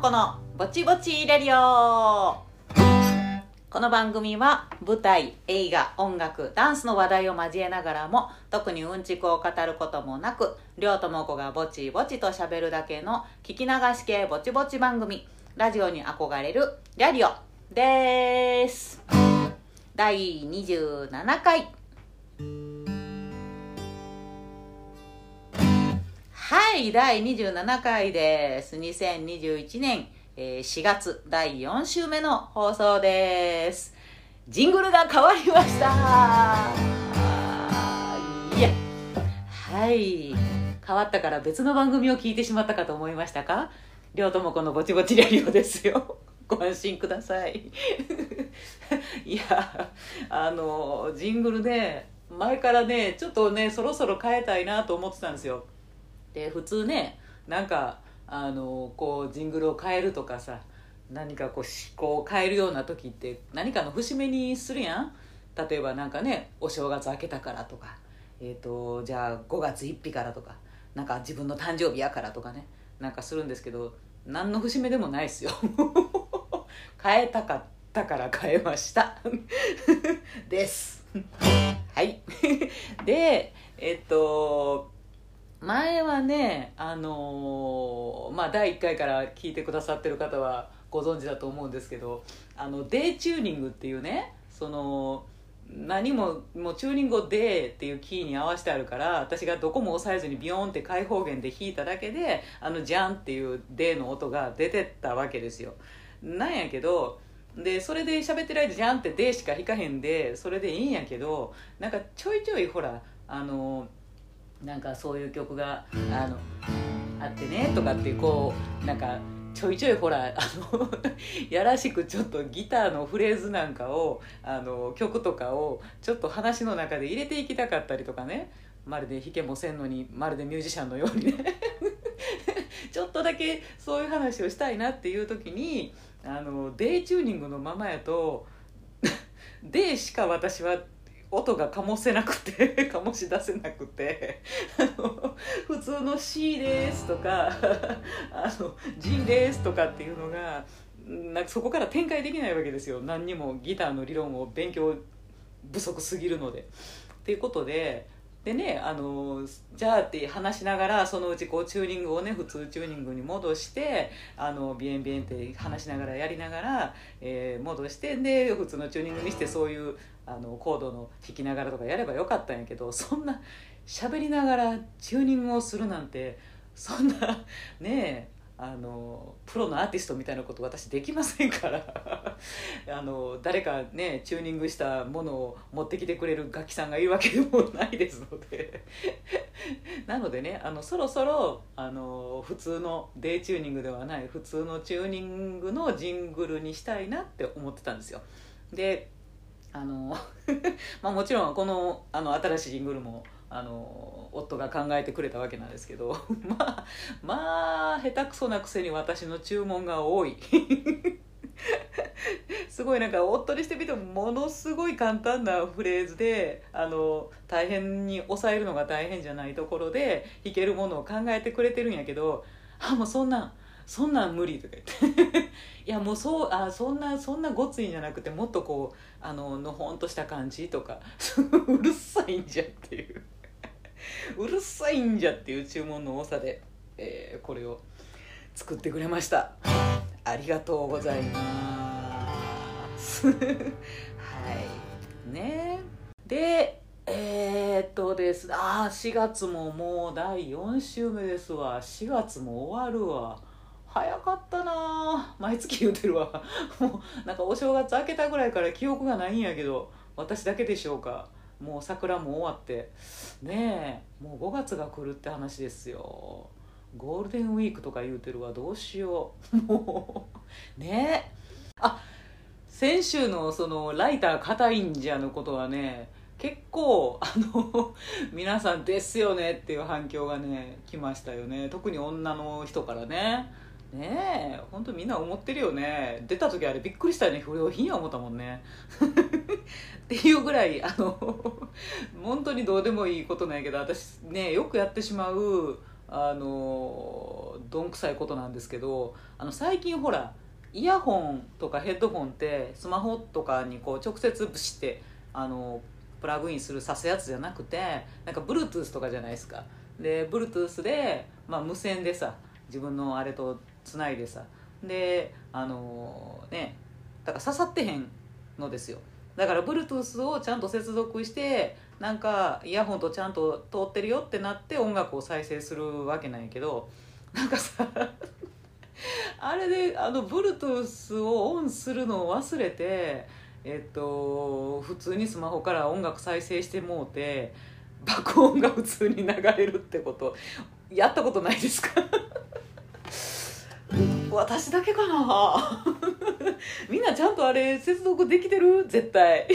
子のぼちぼちレディオ。この番組は舞台、映画、音楽、ダンスの話題を交えながらも特にうんちくを語ることもなく両友子がぼちぼちと喋るだけの聞き流し系ぼちぼち番組。ラジオに憧れるラディオです。第27回。はい、第27回です。2021年、え4月第4週目の放送です。ジングルが変わりましたいや、はい。変わったから別の番組を聞いてしまったかと思いましたか？両友子のぼちぼちレディオですよ。ご安心ください。いや、あの、ジングルね、前からね、ちょっとね、そろそろ変えたいなと思ってたんですよ。で普通ねなんかあのこうジングルを変えるとかさ何かこう思考を変えるような時って何かの節目にするやん。例えばなんかねお正月明けたからとか、えー、とじゃあ5月1日からとかなんか自分の誕生日やからとかねなんかするんですけど何の節目でもないですよ。変えたかったから変えました。です。はい。でえっと前はねあのーまあ第1回から聞いてくださってる方はご存知だと思うんですけどあのデーチューニングっていうねその何ももうチューニングを「デー」っていうキーに合わせてあるから私がどこも押さえずにビヨーンって開放弦で弾いただけであの「ジャン」っていう「デー」の音が出てったわけですよ。なんやけどでそれで喋ってる間「ジャン」って「デー」しか弾かへんでそれでいいんやけどなんかちょいちょいほらあのなんかそういう曲があのあってねとかってこうなんかちょいちょいほらあの やらしくちょっとギターのフレーズなんかをあの曲とかをちょっと話の中で入れていきたかったりとかね。まるで弾けもせんのにまるでミュージシャンのようにね。ちょっとだけそういう話をしたいなっていう時にあのデイチューニングのままやと デイしか私は音が醸せなくて 醸し出せなくてあの普通の C ですとかあの G ですとかっていうのがなんかそこから展開できないわけですよ何にもギターの理論を勉強不足すぎるので。っていうことででねあのじゃあって話しながらそのうちこうチューニングをね普通チューニングに戻してあのビエンビエンって話しながらやりながら、えー戻してで普通のチューニングにしてそういうあのコードの弾きながらとかやればよかったんやけどそんな喋りながらチューニングをするなんてそんなねえあのプロのアーティストみたいなこと私できませんから。あの誰かねチューニングしたものを持ってきてくれる楽器さんがいるわけでもないですので。なのでねあのそろそろあの普通のデイチューニングではない普通のチューニングのジングルにしたいなって思ってたんですよ。であの まあもちろんこのあの新しいジングルもあの夫が考えてくれたわけなんですけど まあまあ下手くそなくせに私の注文が多い。すごいなんか夫にしてみてもものすごい簡単なフレーズであの大変に抑えるのが大変じゃないところで弾けるものを考えてくれてるんやけどあもうそんなんそんなん無理とか言って。いやもうそうあそんなそんなごついんじゃなくてもっとこうあののほんとした感じとか。うるさいんじゃっていう。うるさいんじゃっていう注文の多さで、えーこれを作ってくれました。ありがとうございます。はい。ね。でえー、っとです。ああ4月ももう第4週目ですわ。4月も終わるわ。早かったな毎月言うてるわ。もうなんかお正月明けたぐらいから記憶がないんやけど私だけでしょうか。もう桜も終わって。ねえもう5月が来るって話ですよ。ゴールデンウィークとか言うてるわ。どうしよう。もうねえ。あ先週のそのライター硬いんじゃのことはね結構あの 皆さんですよねっていう反響がね来ましたよね。特に女の人からね。ねえ本当みんな思ってるよね。出た時あれびっくりしたよね。不良品や思ったもんね。っていうぐらいあの本当にどうでもいいことなんやけど私ねよくやってしまうあのどんくさいことなんですけどあの最近ほらイヤホンとかヘッドホンってスマホとかにこう直接ブシってあのプラグインするさすやつじゃなくてなんか Bluetooth とかじゃないですか。で Bluetooth で、まあ、無線でさ自分のあれとつないでさ。であのねだから刺さってへんのですよ。だから Bluetooth をちゃんと接続してなんかイヤホンとちゃんと通ってるよってなって音楽を再生するわけなんやけどなんかさ あれであの Bluetooth をオンするのを忘れてえっと普通にスマホから音楽再生してもうて爆音が普通に流れるってことやったことないですか？私だけかな？みんなちゃんとあれ接続できてる？絶対。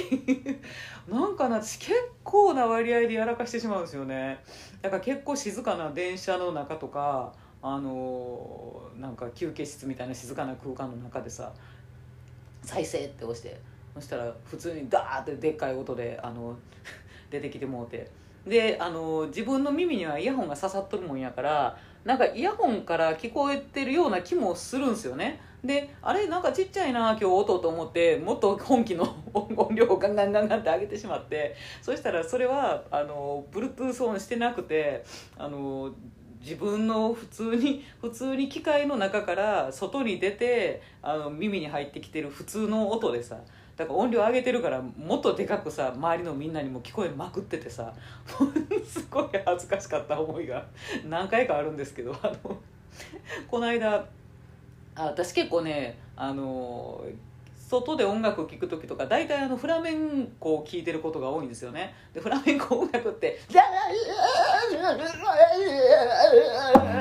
なんかな私結構な割合でやらかしてしまうんですよね。だから結構静かな電車の中とかあのなんか休憩室みたいな静かな空間の中でさ再生って押してそしたら普通にダーってでっかい音であの 出てきてもうて。であの自分の耳にはイヤホンが刺さっとるもんやからなんかイヤホンから聞こえてるような気もするんですよね。であれなんかちっちゃいな今日音と思ってもっと本気の音量をガンガンガンガンって上げてしまってそしたらそれはあの Bluetooth オンしてなくてあの自分の普通に普通に機械の中から外に出てあの耳に入ってきてる普通の音でさだから音量上げてるからもっとでかくさ周りのみんなにも聞こえまくっててさ すごい恥ずかしかった思いが何回かあるんですけどあのこの間あ私結構ねあの外で音楽を聴く時とか大体あのフラメンコを聴いてることが多いんですよね。でフラメンコ音楽って「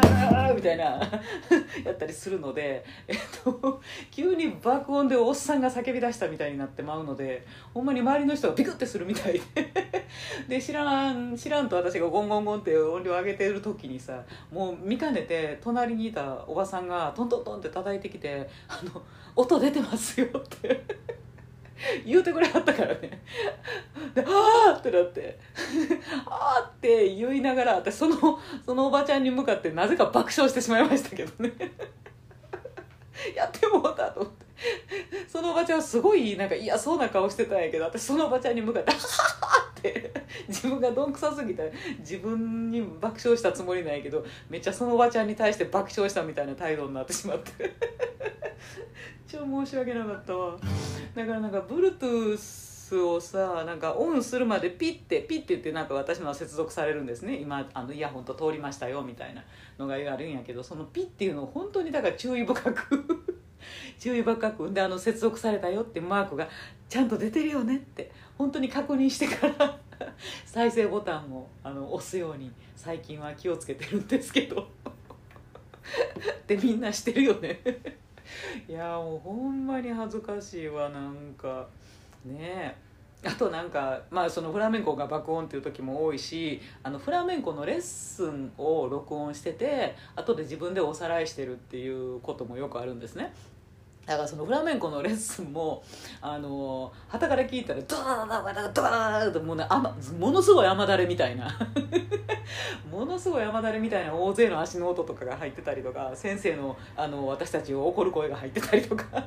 たいな やったりするので、えっと、急に爆音でおっさんが叫び出したみたいになってまうのでほんまに周りの人がビクッてするみたいで で知らん知らんと私がゴンゴンゴンって音量上げてる時にさもう見かねて隣にいたおばさんがトントントンって叩いてきて「あの音出てますよ」って 言うてくれはったからねで「ああ!」ってなって「ああ!」って言いながら私そのそのおばちゃんに向かってなぜか爆笑してしまいましたけどね。やってもうたと思って。そのおばちゃんはすごいなんか嫌そうな顔してたんやけど私そのおばちゃんに向かって「ははって。自分がどんくさすぎて自分に爆笑したつもりなんやけどめっちゃそのおばちゃんに対して爆笑したみたいな態度になってしまって。超申し訳なかったわ。だからなんか Bluetooth をさなんかオンするまでピッてピッて言ってなんか私のは接続されるんですね。今あのイヤホンと通りましたよみたいなのがあるんやけどそのピッっていうのを本当にだから注意深く 注意深くであの接続されたよってマークがちゃんと出てるよねって本当に確認してから 再生ボタンをあの押すように最近は気をつけてるんですけど。でみんなしてるよね。いやもうほんまに恥ずかしいわなんか。ねえ。あとなんかまあそのフラメンコが爆音っていう時も多いしあのフラメンコのレッスンを録音してて後で自分でおさらいしてるっていうこともよくあるんですねだからそのフラメンコのレッスンもあの旗から聞いたらドワードワードワードもうねものすごい雨だれみたいなものすごい雨だれみたいな大勢の足の音とかが入ってたりとか先生のあの私たちを怒る声が入ってたりとか「うわ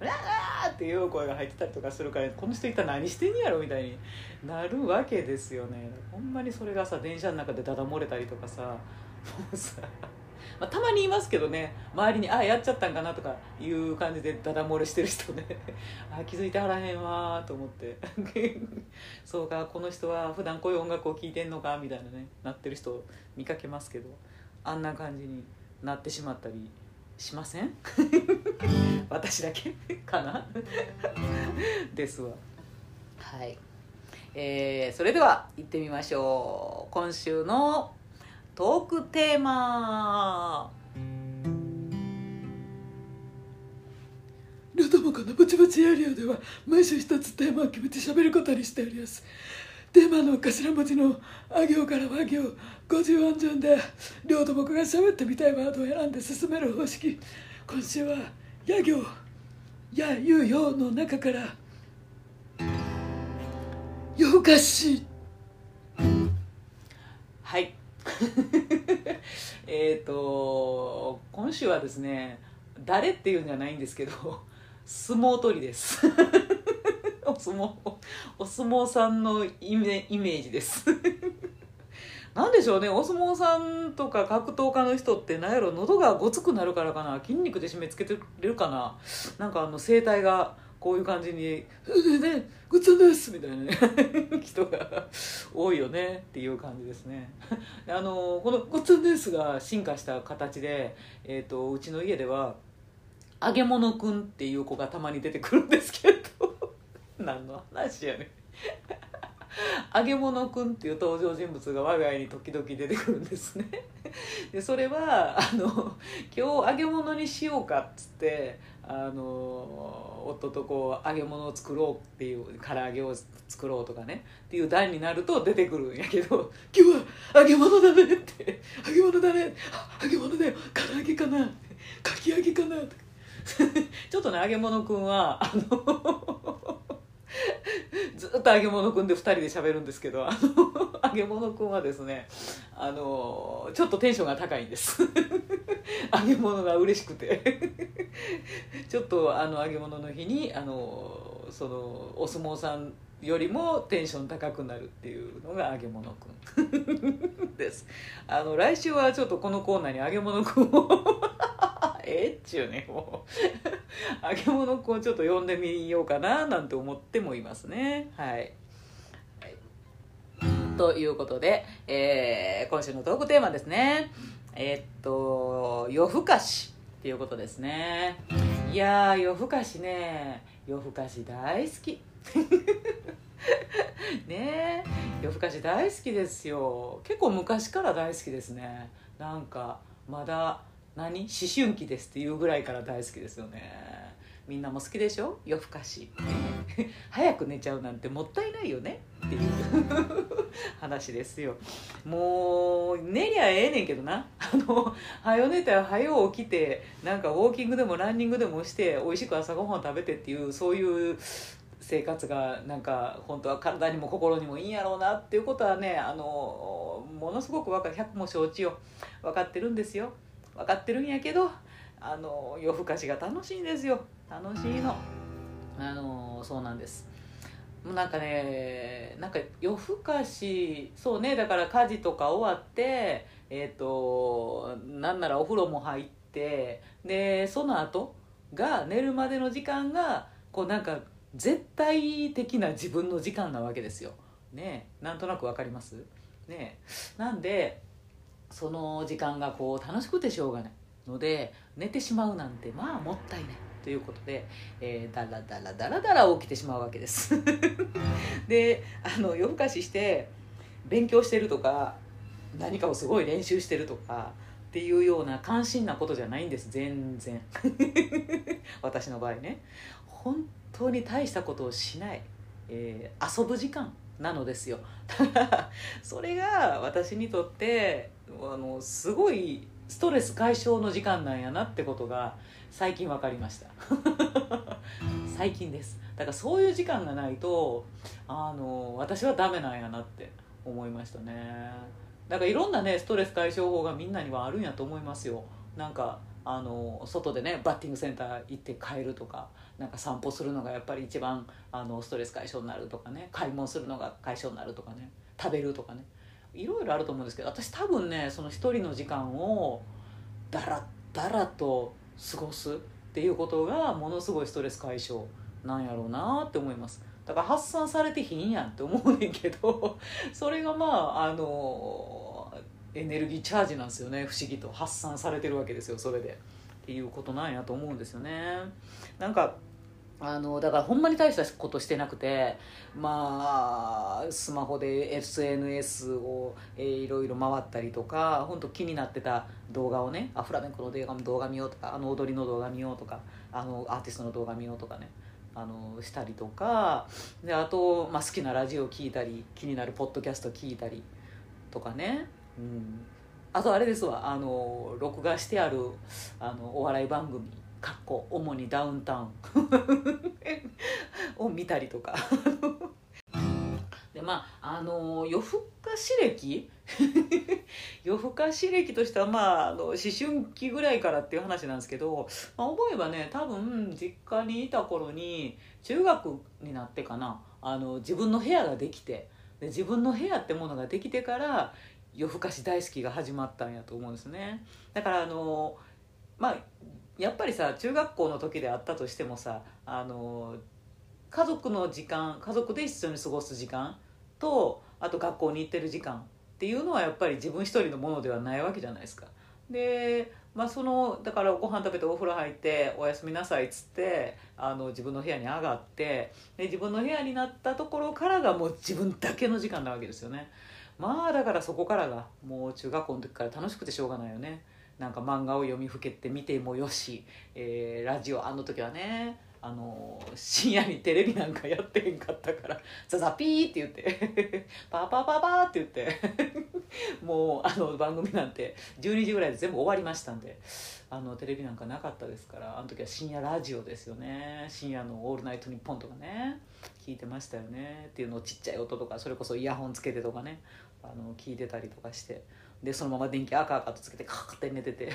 ー!」っていう声が入ってたりとかするからこの人一体何してんやろみたいになるわけですよね。ほんまにそれがさ電車の中でダダ漏れたりとかさもうさまあ、たまにいますけどね。周りに「あやっちゃったんかな」とかいう感じでダダ漏れしてる人ね。あ気づいてはらへんわと思って。そうかこの人は普段こういう音楽を聴いてんのかみたいなねなってる人見かけますけどあんな感じになってしまったりしません？私だけかな？ですわ。はい。えー、それでは行ってみましょう。今週のトークテーマ。ルトモコのぼちぼちやりよでは毎週一つテーマを決めて喋ることにしておりますテーマの頭文字のあ行から和行50音順で両友子が喋ってみたいワードを選んで進める方式。今週はや行。やゆよの中からよかしはい。えっと今週はですね誰っていうんじゃないんですけど相撲取りです。お相撲お相撲さんのイメイメージです。なんでしょうねお相撲さんとか格闘家の人って何やろ喉がごつくなるからかな筋肉で締め付けてるかななんかあの声帯がこういう感じに「ねごっつぁんです」みたいな、ね、人が多いよねっていう感じですね。あのこの「ごっつぁんです」が進化した形で、えーと、うちの家では「揚げ物くん」っていう子がたまに出てくるんですけど何の話やねん。揚げ物くんっていう登場人物が我が家に時々出てくるんですね。でそれはあの今日揚げ物にしようかっつってあの夫とこう揚げ物を作ろうっていう唐揚げを作ろうとかねっていう段になると出てくるんやけど「今日は揚げ物だね」って「揚げ物だね揚げ物だよ唐揚げかなかき揚げかな」と かちょっとね揚げ物くんはあのずっと揚げ物くんで2人で喋るんですけどあの揚げ物くんはですねあのちょっとテンションが高いんです。揚げ物が嬉しくて。ちょっとあの揚げ物の日にあのそのお相撲さんよりもテンション高くなるっていうのが揚げ物くん。です。あの来週はちょっとこのコーナーに揚げ物くんをえ？っちゅうねもう。揚げ物くんをちょっと呼んでみようかななんて思ってもいますね。はい、はい、ということで、えー、今週のトークテーマですね。えー、っと夜更かしっていうことですね。いや夜更かしね。夜更かし大好き。ね夜更かし大好きですよ。結構昔から大好きですね。なんかまだ何？思春期ですっていうぐらいから大好きですよね。みんなも好きでしょ？夜更かし。早く寝ちゃうなんてもったいないよね？っていう話ですよ。もう寝りゃええねんけどな。あの早寝たら早起きてなんかウォーキングでもランニングでもして美味しく朝ごはん食べてっていうそういう生活がなんか本当は体にも心にもいいんやろうなっていうことはねあのものすごく分かる。100も承知よ分かってるんですよ。分かってるんやけどあの夜更かしが楽しいんですよ。楽しいの。あのそうなんです。もうなんかねなんか夜更かしそうねだから家事とか終わってえっ、ー、となんならお風呂も入ってでその後が寝るまでの時間がこうなんか絶対的な自分の時間なわけですよ。ねなんとなく分かります？ねなんでその時間がこう楽しくてしょうがないので寝てしまうなんてまあもったいない。ということで、えー、だらだらだらだら起きてしまうわけです。であの夜更かしして勉強してるとか何かをすごい練習してるとかっていうような関心なことじゃないんです。全然。私の場合ね。本当に大したことをしない、えー、遊ぶ時間。なのですよ。た だそれが私にとってあのすごいストレス解消の時間なんやなってことが最近分かりました。最近です。だからそういう時間がないとあの私はダメなんやなって思いましたね。だからいろんなねストレス解消法がみんなにはあるんやと思いますよ。なんかあの外でねバッティングセンター行って帰るとかなんか散歩するのがやっぱり一番あのストレス解消になるとかね買い物するのが解消になるとかね食べるとかねいろいろあると思うんですけど私多分ねその一人の時間をだらだらと過ごすっていうことがものすごいストレス解消なんやろうなって思います。だから発散されてひんやんって思うねんけど それがまああのエネルギーチャージなんですよね不思議と。発散されてるわけですよそれで。っていうことなんやと思うんですよね。なんかあのだからほんまに大したことしてなくてまあスマホで SNS を、えー、いろいろ回ったりとか本当気になってた動画をねあフラメンコの動画動画見ようとかあの踊りの動画見ようとかあのアーティストの動画見ようとかねあのしたりとかであと、まあ、好きなラジオ聴いたり気になるポッドキャスト聞いたりとかね、うん、あとあれですわあの録画してあるあのお笑い番組かっこ主にダウンタウン。を見たりとか。でまああの夜更かし歴？夜更かし歴としてはまああの思春期ぐらいからっていう話なんですけど、まあ、思えばね多分実家にいた頃に中学になってかなあの自分の部屋ができてで自分の部屋ってものができてから夜更かし大好きが始まったんやと思うんですね。だからあのまあやっぱりさ中学校の時であったとしてもさあの家族の時間家族で一緒に過ごす時間とあと学校に行ってる時間っていうのはやっぱり自分一人のものではないわけじゃないですか。でまあ、そのだからご飯食べてお風呂入って「おやすみなさい」っつってあの自分の部屋に上がってで自分の部屋になったところからがもう自分だけの時間なわけですよねまあだからそこからがもう中学校の時から楽しくてしょうがないよねなんか漫画を読みふけて見てもよし、えー、ラジオあの時はねあの深夜にテレビなんかやってへんかったから「ザザピー」って言って「パーパーパーパー」って言って もうあの番組なんて12時ぐらいで全部終わりましたんであのテレビなんかなかったですからあの時は深夜ラジオですよね。深夜の「オールナイトニッポン」とかね聞いてましたよね。っていうのをちっちゃい音とかそれこそイヤホンつけてとかねあの聞いてたりとかしてでそのまま電気赤々とつけてカーって寝てて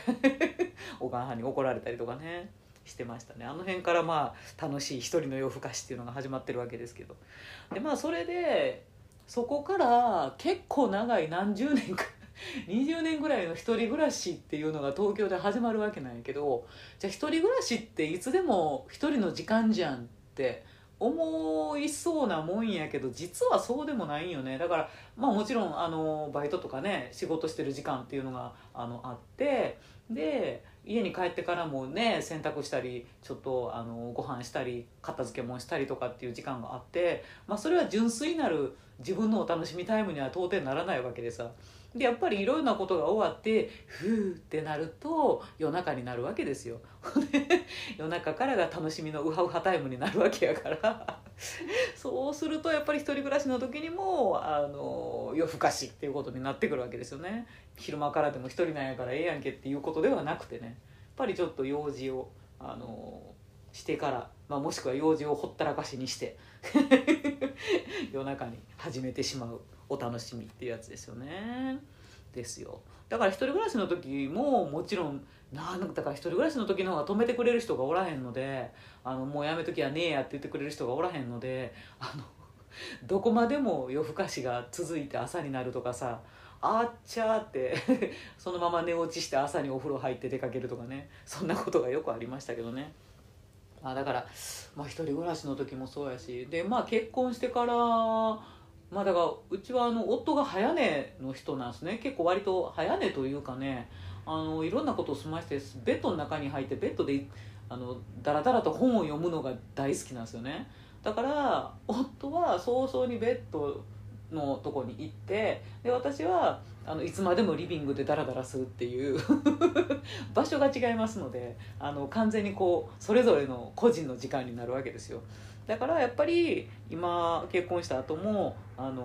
お母さんに怒られたりとかね。してましたね。あの辺からまあ楽しい一人の夜更かしっていうのが始まってるわけですけど。でまあそれでそこから結構長い何十年か 20年ぐらいの一人暮らしっていうのが東京で始まるわけなんやけどじゃあ一人暮らしっていつでも一人の時間じゃんって思いそうなもんやけど実はそうでもないよね。だからまあもちろんあのバイトとかね仕事してる時間っていうのがあのあってで家に帰ってからもね洗濯したりちょっとあのご飯したり片付けもしたりとかっていう時間があって、まあ、それは純粋なる自分のお楽しみタイムには到底ならないわけでさ。でやっぱりいろいろなことが終わってふーってなると夜中になるわけですよ。夜中からが楽しみのウハウハタイムになるわけやから。そうするとやっぱり一人暮らしの時にもあの夜更かしっていうことになってくるわけですよね。昼間からでも一人なんやからええやんけっていうことではなくてね。やっぱりちょっと用事をあのしてから、まあ、もしくは用事をほったらかしにして 夜中に始めてしまう。お楽しみっていうやつですよねですよだから一人暮らしの時ももちろんなんだから一人暮らしの時の方が止めてくれる人がおらへんのであのもうやめときはねえやって言ってくれる人がおらへんのであのどこまでも夜更かしが続いて朝になるとかさあっちゃーって そのまま寝落ちして朝にお風呂入って出かけるとかねそんなことがよくありましたけどね。まあ、だから、まあ、一人暮らしの時もそうやしでまあ結婚してからまあだからうちはあの夫が早寝の人なんですね。結構割と早寝というかねあのいろんなことを済ましてベッドの中に入ってベッドであのだらだらと本を読むのが大好きなんですよね。だから夫は早々にベッドのとこに行ってで私はあのいつまでもリビングでダラダラするっていう 場所が違いますのであの完全にこうそれぞれの個人の時間になるわけですよ。だからやっぱり今結婚した後もあの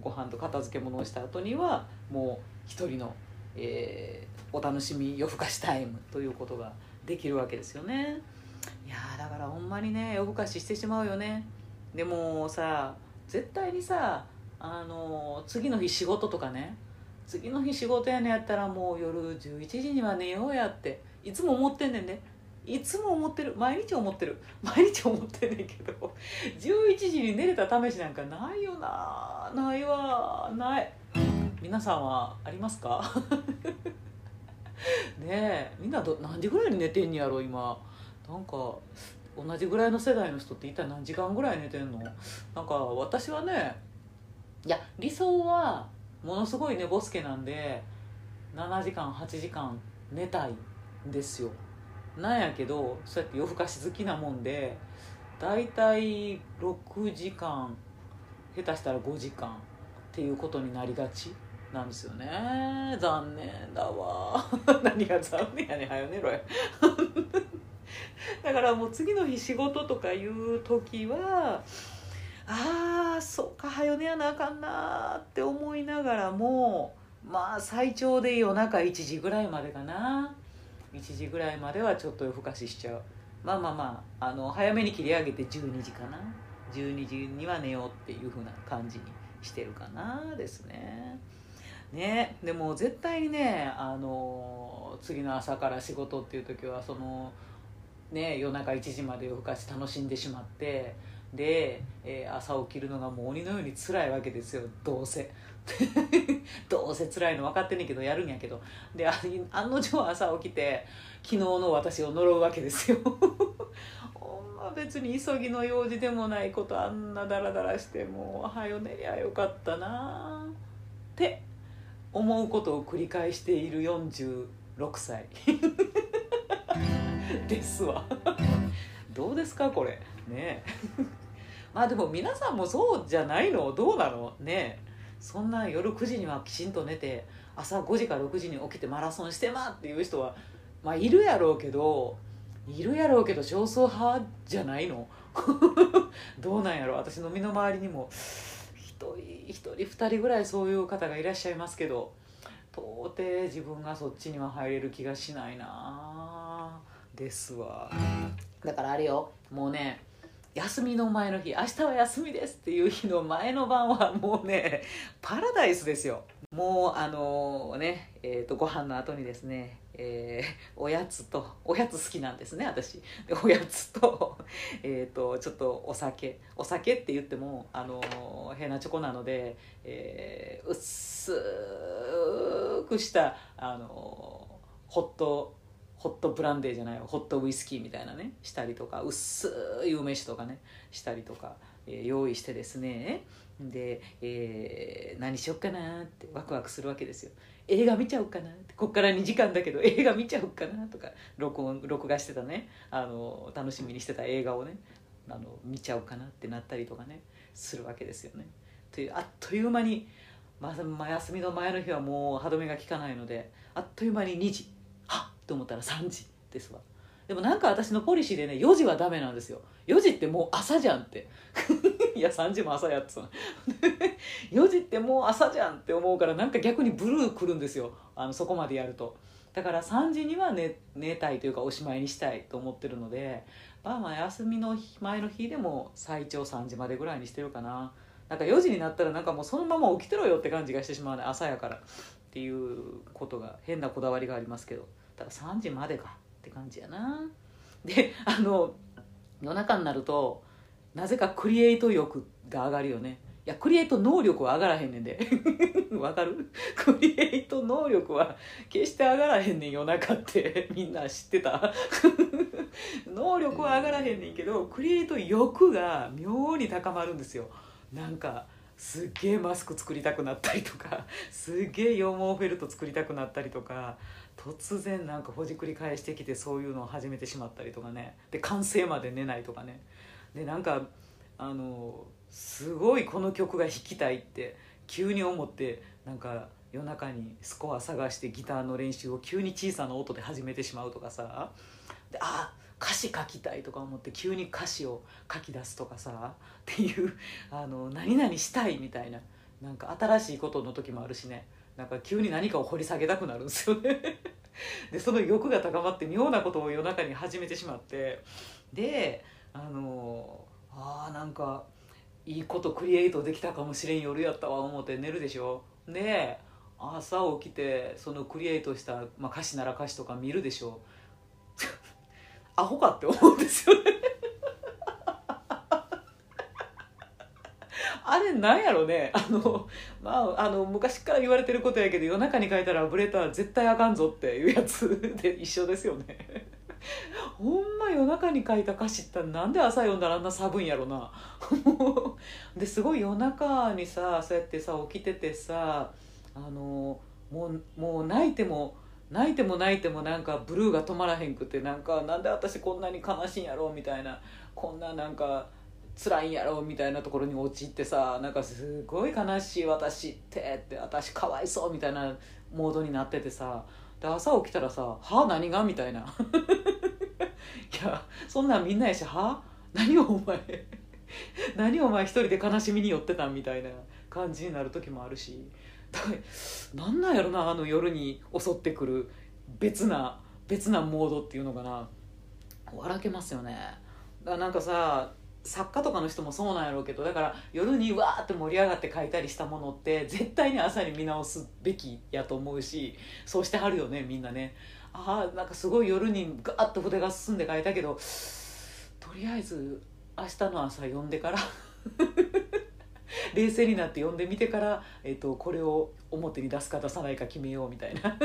ご飯と片付け物をした後にはもう一人の、えー、お楽しみ夜更かしタイムということができるわけですよね。いやだからほんまにね夜更かししてしまうよね。でもさ絶対にさあの次の日仕事とかね次の日仕事やねやったらもう夜11時には寝ようやっていつも思ってんねんねいつも思ってる。毎日思ってる。毎日思ってんねんけど。11時に寝れた試しなんかないよな。ないわ。ない。皆さんはありますか？ねえ。みんなど何時ぐらいに寝てんやろ今。なんか同じぐらいの世代の人って一体何時間ぐらい寝てんの？なんか私はねいや理想はものすごい寝ぼすけなんで7時間8時間寝たいんですよ。なんやけどそうやって夜更かし好きなもんで大体6時間下手したら5時間っていうことになりがちなんですよね。残念だわ。何が残念やねんはよ寝ろや。だからもう次の日仕事とかいう時はああそうかはよ寝やなあかんなって思いながらもまあ最長で夜中1時ぐらいまでかな。1時ぐらいまではちょっと夜更かししちゃう。まあまあまああの早めに切り上げて12時かな。12時には寝ようっていう風な感じにしてるかなですね。ねでも絶対にねあの次の朝から仕事っていう時はそのね夜中1時まで夜更かし楽しんでしまってで、えー朝起きるのがもう鬼のように辛いわけですよどうせ。どうせ辛いの分かってんねんけどやるんやけど。で案の定朝起きて昨日の私を呪うわけですよ。ほんま別に急ぎの用事でもないことあんなダラダラしてもうはよ寝りゃよかったなって思うことを繰り返している46歳。ですわ。どうですかこれ。ねえ。まあでも皆さんもそうじゃないの？どうなの？ねえ。そんな夜9時にはきちんと寝て朝5時か6時に起きてマラソンしてまっていう人はまあいるやろうけどいるやろうけど少数派じゃないの？どうなんやろ？う私の身の回りにも1人1人2人ぐらいそういう方がいらっしゃいますけど到底自分がそっちには入れる気がしないなですわ。だからあれよ。もうね休みの前の日明日は休みですっていう日の前の晩はもうねパラダイスですよ。もうあのねえー、とご飯の後にですね、えーおやつとおやつ好きなんですね私。でおやつと,、えー、とちょっとお酒。お酒って言ってもあの変なチョコなので、えー薄くしたあのホットホットブランデーじゃないホットウイスキーみたいなね。したりとか。薄い梅酒とかね。したりとか、えー用意してですね。で、えー何しよっかなって。ワクワクするわけですよ。映画見ちゃおうかなって。こっから2時間だけど映画見ちゃおうかなとか。録音録画してたね。あの楽しみにしてた映画をね。あの見ちゃおうかなってなったりとかね。するわけですよね。というあっという間に、まあ、休みの前の日はもう歯止めが効かないのであっという間に2時。と思ったら3時ですわ。でもなんか私のポリシーでね4時はダメなんですよ。4時ってもう朝じゃんって。いや3時も朝やっつう4時ってもう朝じゃんって思うからなんか逆にブルーくるんですよ。あのそこまでやると。だから3時には寝寝たいというかおしまいにしたいと思ってるのでまあまあ休みの前の日でも最長3時までぐらいにしてるかな。なんか4時になったらなんかもうそのまま起きてろよって感じがしてしまうね。朝やからっていうことが変なこだわりがありますけど。だから3時までかって感じやな。であの夜中になるとなぜかクリエイト欲が上がるよね。いやクリエイト能力は上がらへんねんで。わかる？クリエイト能力は決して上がらへんねん夜中って。みんな知ってた？能力は上がらへんねんけどクリエイト欲が妙に高まるんですよ。なんかすっげえマスク作りたくなったりとかすっげえ羊毛フェルト作りたくなったりとか突然なんかほじくり返してきてそういうのを始めてしまったりとかね。で完成まで寝ないとかね。でなんかあのすごいこの曲が弾きたいって急に思ってなんか夜中にスコア探してギターの練習を急に小さな音で始めてしまうとかさ。であ歌詞書きたいとか思って急に歌詞を書き出すとかさ。っていうあの何々したいみたいななんか新しいことの時もあるしね。なんか急に何かを掘り下げたくなるんですよね。でその欲が高まって妙なことを夜中に始めてしまって。であのあーなんかいいことクリエイトできたかもしれん夜やったわ思って寝るでしょ。で朝起きてそのクリエイトした、まあ、歌詞なら歌詞とか見るでしょ。アホかって思うんですよね。あれなんやろね。あのまああの昔から言われてることやけど夜中に書いたらブレたら絶対あかんぞっていうやつで一緒ですよね。ほんま夜中に書いた歌詞ってなんで朝読んだらあんな寒いんやろな。ですごい夜中にさそうやってさ起きててさあのもうもう泣いても泣いても泣いてもなんかブルーが止まらへんくてなんかなんで私こんなに悲しいんやろうみたいなこんななんか辛いんやろみたいなところに陥ってさなんかすごい悲しい私ってって私かわいそうみたいなモードになっててさで朝起きたらさ「はあ何が?」みたいな。いやそんなんみんなやしは何をお前？何をお前一人で悲しみに寄ってたんみたいな感じになる時もあるし。だからなんなんやろなあの夜に襲ってくる別な別なモードっていうのかな。笑けますよね。だからなんかさ作家とかの人もそうなんやろうけどだから夜にわーって盛り上がって書いたりしたものって絶対に朝に見直すべきやと思うしそうしてはるよねみんなね。ああなんかすごい夜にガーッと筆が進んで書いたけどとりあえず明日の朝読んでから冷静になって読んでみてから、えー、とこれを表に出すか出さないか決めようみたいな。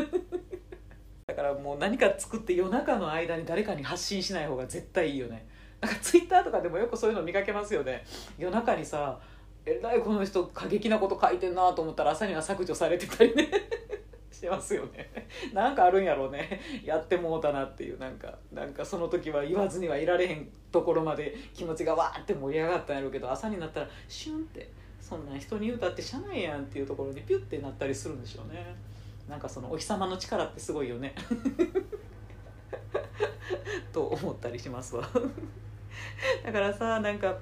だからもう何か作って夜中の間に誰かに発信しない方が絶対いいよね。なんかツイッターとかでもよくそういうの見かけますよね。夜中にさえらいこの人過激なこと書いてんなと思ったら朝には削除されてたりね。してますよね。なんかあるんやろうね。やってもうたなっていう。なんかなんかその時は言わずにはいられへんところまで気持ちがわーって盛り上がったんやろうけど朝になったらシュンってそんな人に言うたってしゃないやんっていうところにピュッてなったりするんでしょうね。なんかそのお日様の力ってすごいよね。と思ったりしますわ。だからさなんか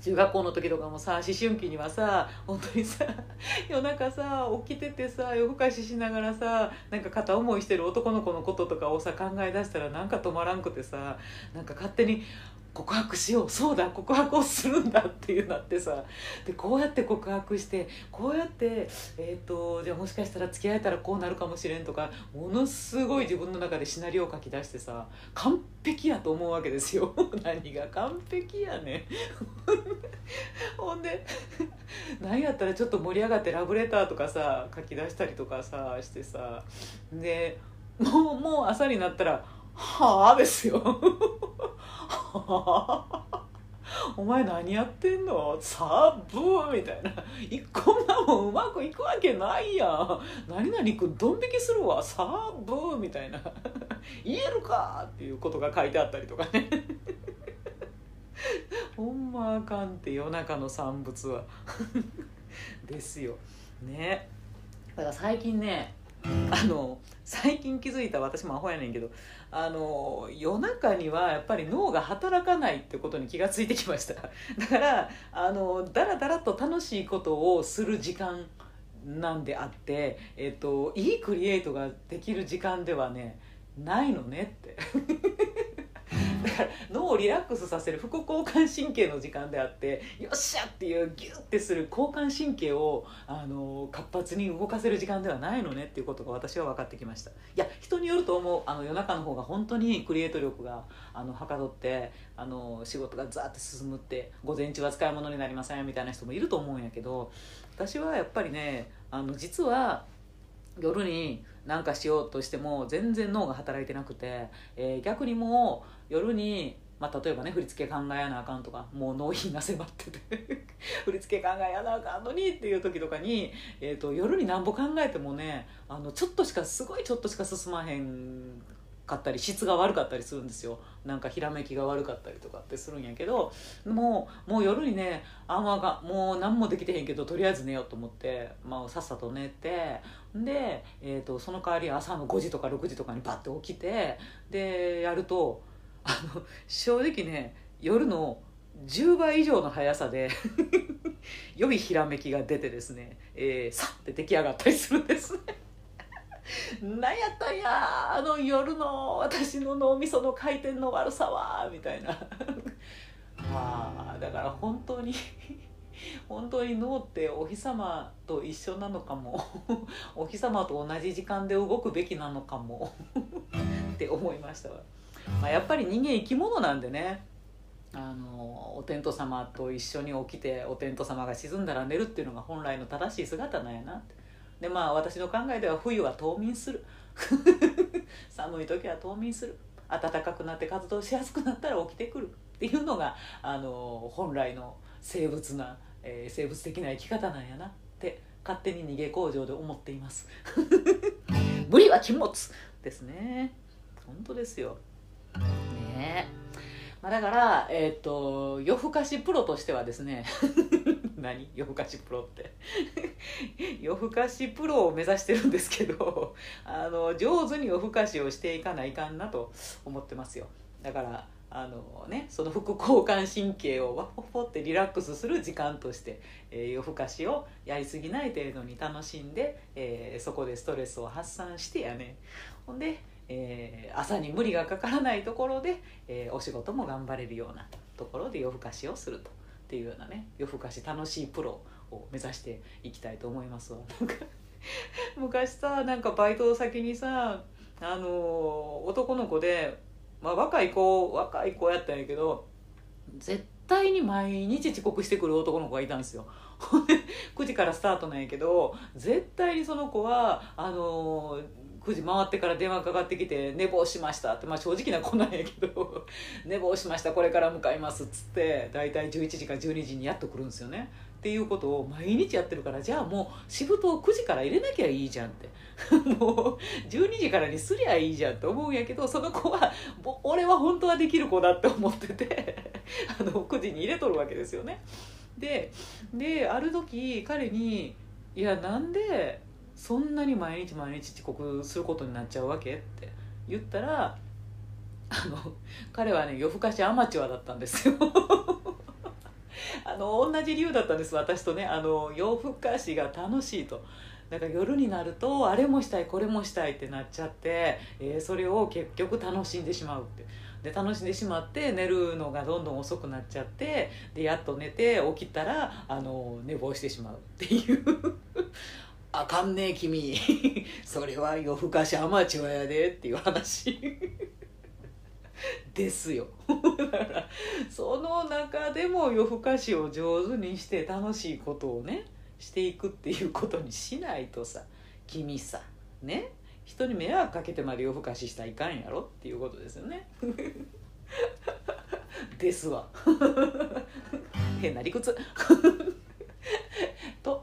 中学校の時とかもさ思春期にはさ本当にさ 夜中さ起きててさ夜更かししながらさなんか片思いしてる男の子のこととかをさ考え出したらなんか止まらんくてさなんか勝手に告白しよう。そうだ告白をするんだっていうなってさ。でこうやって告白してこうやって、えー、とじゃあもしかしたら付き合えたらこうなるかもしれんとかものすごい自分の中でシナリオを書き出してさ完璧やと思うわけですよ。何が完璧やね ほんで何やったらちょっと盛り上がってラブレターとかさ書き出したりとかさしてさ。でもうもう朝になったら「はあ」ですよ。お前何やってんの？サブーみたいな。こんなもんうまくいくわけないやん。何々君ドン引きするわ。サブーみたいな。言えるかっていうことが書いてあったりとかね。ほんまあかんって夜中の産物は。ですよ。ね。だから最近ねあの最近気づいた私もアホやねんけどあの夜中にはやっぱり脳が働かないってことに気がついてきました。だからあのだらだらと楽しいことをする時間なんであって、えっと、いいクリエイトができる時間ではねないのねって。か ら脳をリラックスさせる副交感神経の時間であってよっしゃっていうギュッてする交感神経をあの活発に動かせる時間ではないのねっていうことが私は分かってきました。いや人によると思うあの夜中の方が本当にクリエイト力があのはかどってあの仕事がザーって進むって午前中は使い物になりませんみたいな人もいると思うんやけど私はやっぱりねあの実は夜に何かしようとしても全然脳が働いてなくて、えー逆にもう夜に、まあ、例えばね振り付け考えやなあかんとかもう納品が迫ってて 振り付け考えやなあかんのにっていう時とかに、えー、と夜になんぼ考えてもねあのちょっとしかすごいちょっとしか進まへんかったり質が悪かったりするんですよ。なんかひらめきが悪かったりとかってするんやけどもうもう夜にねあんまがもう何もできてへんけどとりあえず寝ようと思って、まあ、さっさと寝てで、えー、とその代わり朝の5時とか6時とかにバッて起きてでやるとあの正直ね夜の10倍以上の速さで 良いひらめきが出てですね、えー、さって出来上がったりするんですね。なんやったんやあの夜の私の脳みその回転の悪さはみたいな まあだから本当に本当に脳ってお日様と一緒なのかもお日様と同じ時間で動くべきなのかもって思いましたわ、まあ、やっぱり人間生き物なんでね。あのお天道様と一緒に起きてお天道様が沈んだら寝るっていうのが本来の正しい姿なんやなって。でまあ私の考えでは冬は冬眠する。寒い時は冬眠する。暖かくなって活動しやすくなったら起きてくるっていうのがあの本来の生物な、えー生物的な生き方なんやなって勝手に逃げ工場で思っています。無理は禁物ですね。本当ですよ。ね。えまあ、だから、えっと夜更かしプロとしてはですね 何？夜更かしプロって。夜更かしプロを目指してるんですけどあの上手に夜更かしをしていかないかんなと思ってますよ。だからあのねその副交感神経をワッポッポってリラックスする時間として、えー夜更かしをやりすぎない程度に楽しんで、えーそこでストレスを発散してやね。ほんで、えー朝に無理がかからないところで、えーお仕事も頑張れるようなところで夜更かしをすると。っていうようなね夜更かし楽しいプロを目指していきたいと思いますわ。なんか昔さなんかバイト先にさあの男の子で、まあ、若い子若い子やったんやけど絶対に毎日遅刻してくる男の子がいたんですよ。9時からスタートなんやけど絶対にその子はあの9時回ってから電話かかってきて「寝坊しました」って、まあ、正直な子なんやけど「寝坊しましたこれから向かいます」っつって大体11時か12時にやっと来るんですよね。っていうことを毎日やってるからじゃあもうシフトを9時から入れなきゃいいじゃんって。もう12時からにすりゃいいじゃんって思うんやけどその子は俺は本当はできる子だって思ってて あの9時に入れとるわけですよね。でである時彼に「いやなんでそんなに毎日毎日遅刻することになっちゃうわけ?」って言ったらあの彼はね夜更かしアマチュアだったんですよ あの同じ理由だったんです私とねあの夜更かしが楽しいと。なんか夜になるとあれもしたいこれもしたいってなっちゃって、えー、それを結局楽しんでしまうってで楽しんでしまって寝るのがどんどん遅くなっちゃってでやっと寝て起きたらあの寝坊してしまうっていうあかんねえ君。それは夜更かしアマチュアやでっていう話。ですよ。だからその中でも夜更かしを上手にして楽しいことをねしていくっていうことにしないとさ君さね人に迷惑かけてまで夜更かししたらいかんやろっていうことですよね。ですわ。変な理屈。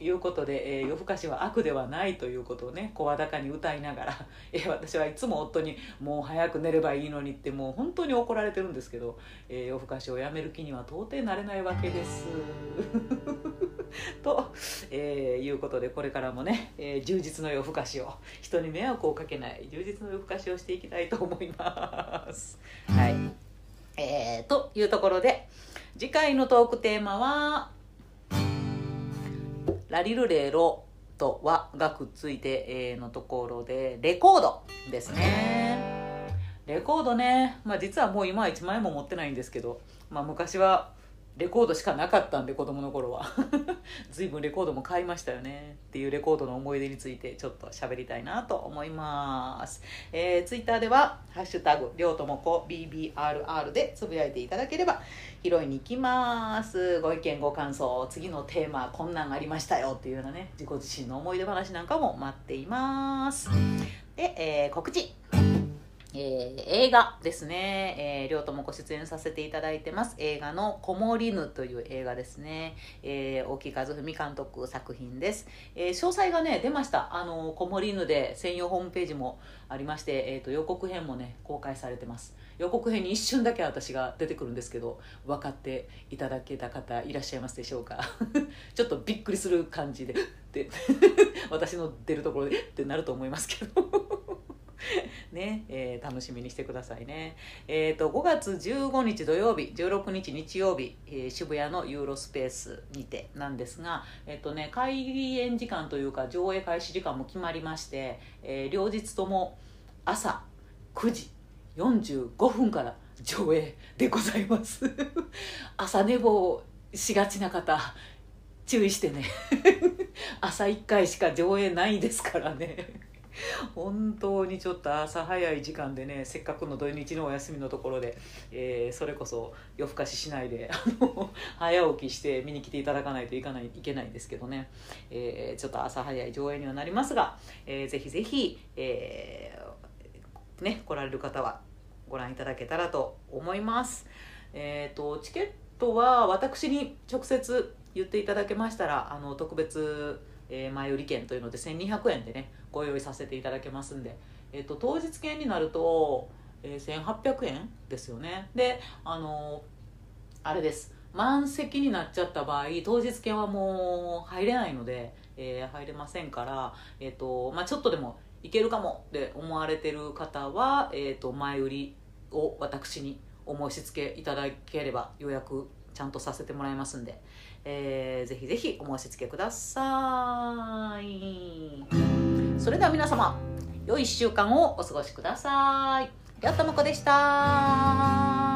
いうことで、えー、夜更かしは悪ではないということをね声高に歌いながら、えー、私はいつも夫に「もう早く寝ればいいのに」ってもう本当に怒られてるんですけど、えー、夜更かしをやめる気には到底なれないわけです。と、えー、いうことでこれからもね、えー、充実の夜更かしを人に迷惑をかけない充実の夜更かしをしていきたいと思います。はいえー、というところで次回のトークテーマはラリルレロと和がくっついて、えー、のところでレコードですね。レコードね、まあ、実はもう今は1万円も持ってないんですけど、まあ、昔はレコードしかなかったんで子供の頃は。随分レコードも買いましたよね。っていうレコードの思い出についてちょっと喋りたいなと思います、えー、ツイッターでは「ハッシュタグりょうともこ BBRR」でつぶやいていただければ拾いに行きます。ご意見ご感想次のテーマこんなんありましたよっていうようなね自己自身の思い出話なんかも待っています。で、えー、告知。えー、映画ですね、えー、両ともご出演させていただいてます。映画の「こもりぬ」という映画ですね、えー、大木和文監督作品です、えー、詳細がね出ました。あのこもりぬで専用ホームページもありまして、えーと、予告編もね公開されてます。予告編に一瞬だけ私が出てくるんですけど分かっていただけた方いらっしゃいますでしょうか？ちょっとびっくりする感じでで私の出るところでってなると思いますけど。ね、えー、楽しみにしてくださいね。えっ、ー、と、5月15日土曜日、16日日曜日、えー、渋谷のユーロスペースにてなんですが、えっ、とね、開演時間というか、上映開始時間も決まりまして、え両日とも朝9時45分から上映でございます。朝寝坊しがちな方注意してね。朝1回しか上映ないですからね。本当にちょっと朝早い時間でねせっかくの土日のお休みのところで、えー、それこそ夜更かししないで あの早起きして見に来ていただかないといかないいけないんですけどね、えー、ちょっと朝早い上映にはなりますが、えー、ぜひぜひ、えー、ね来られる方はご覧いただけたらと思います。えーと、チケットは私に直接言っていただけましたらあの特別え、前売り券というので1200円でねご用意させていただけますんで、えーと、当日券になると、えー、1800円ですよね。であのー、あれです。満席になっちゃった場合当日券はもう入れないので、えー、入れませんから、えーとまあ、ちょっとでもいけるかもって思われてる方は、えーと前売りを私にお申し付けいただければ予約ちゃんとさせてもらいますんで、えー、ぜひぜひお申し付けください。それでは皆様良い1週間をお過ごしください。ではともこでした。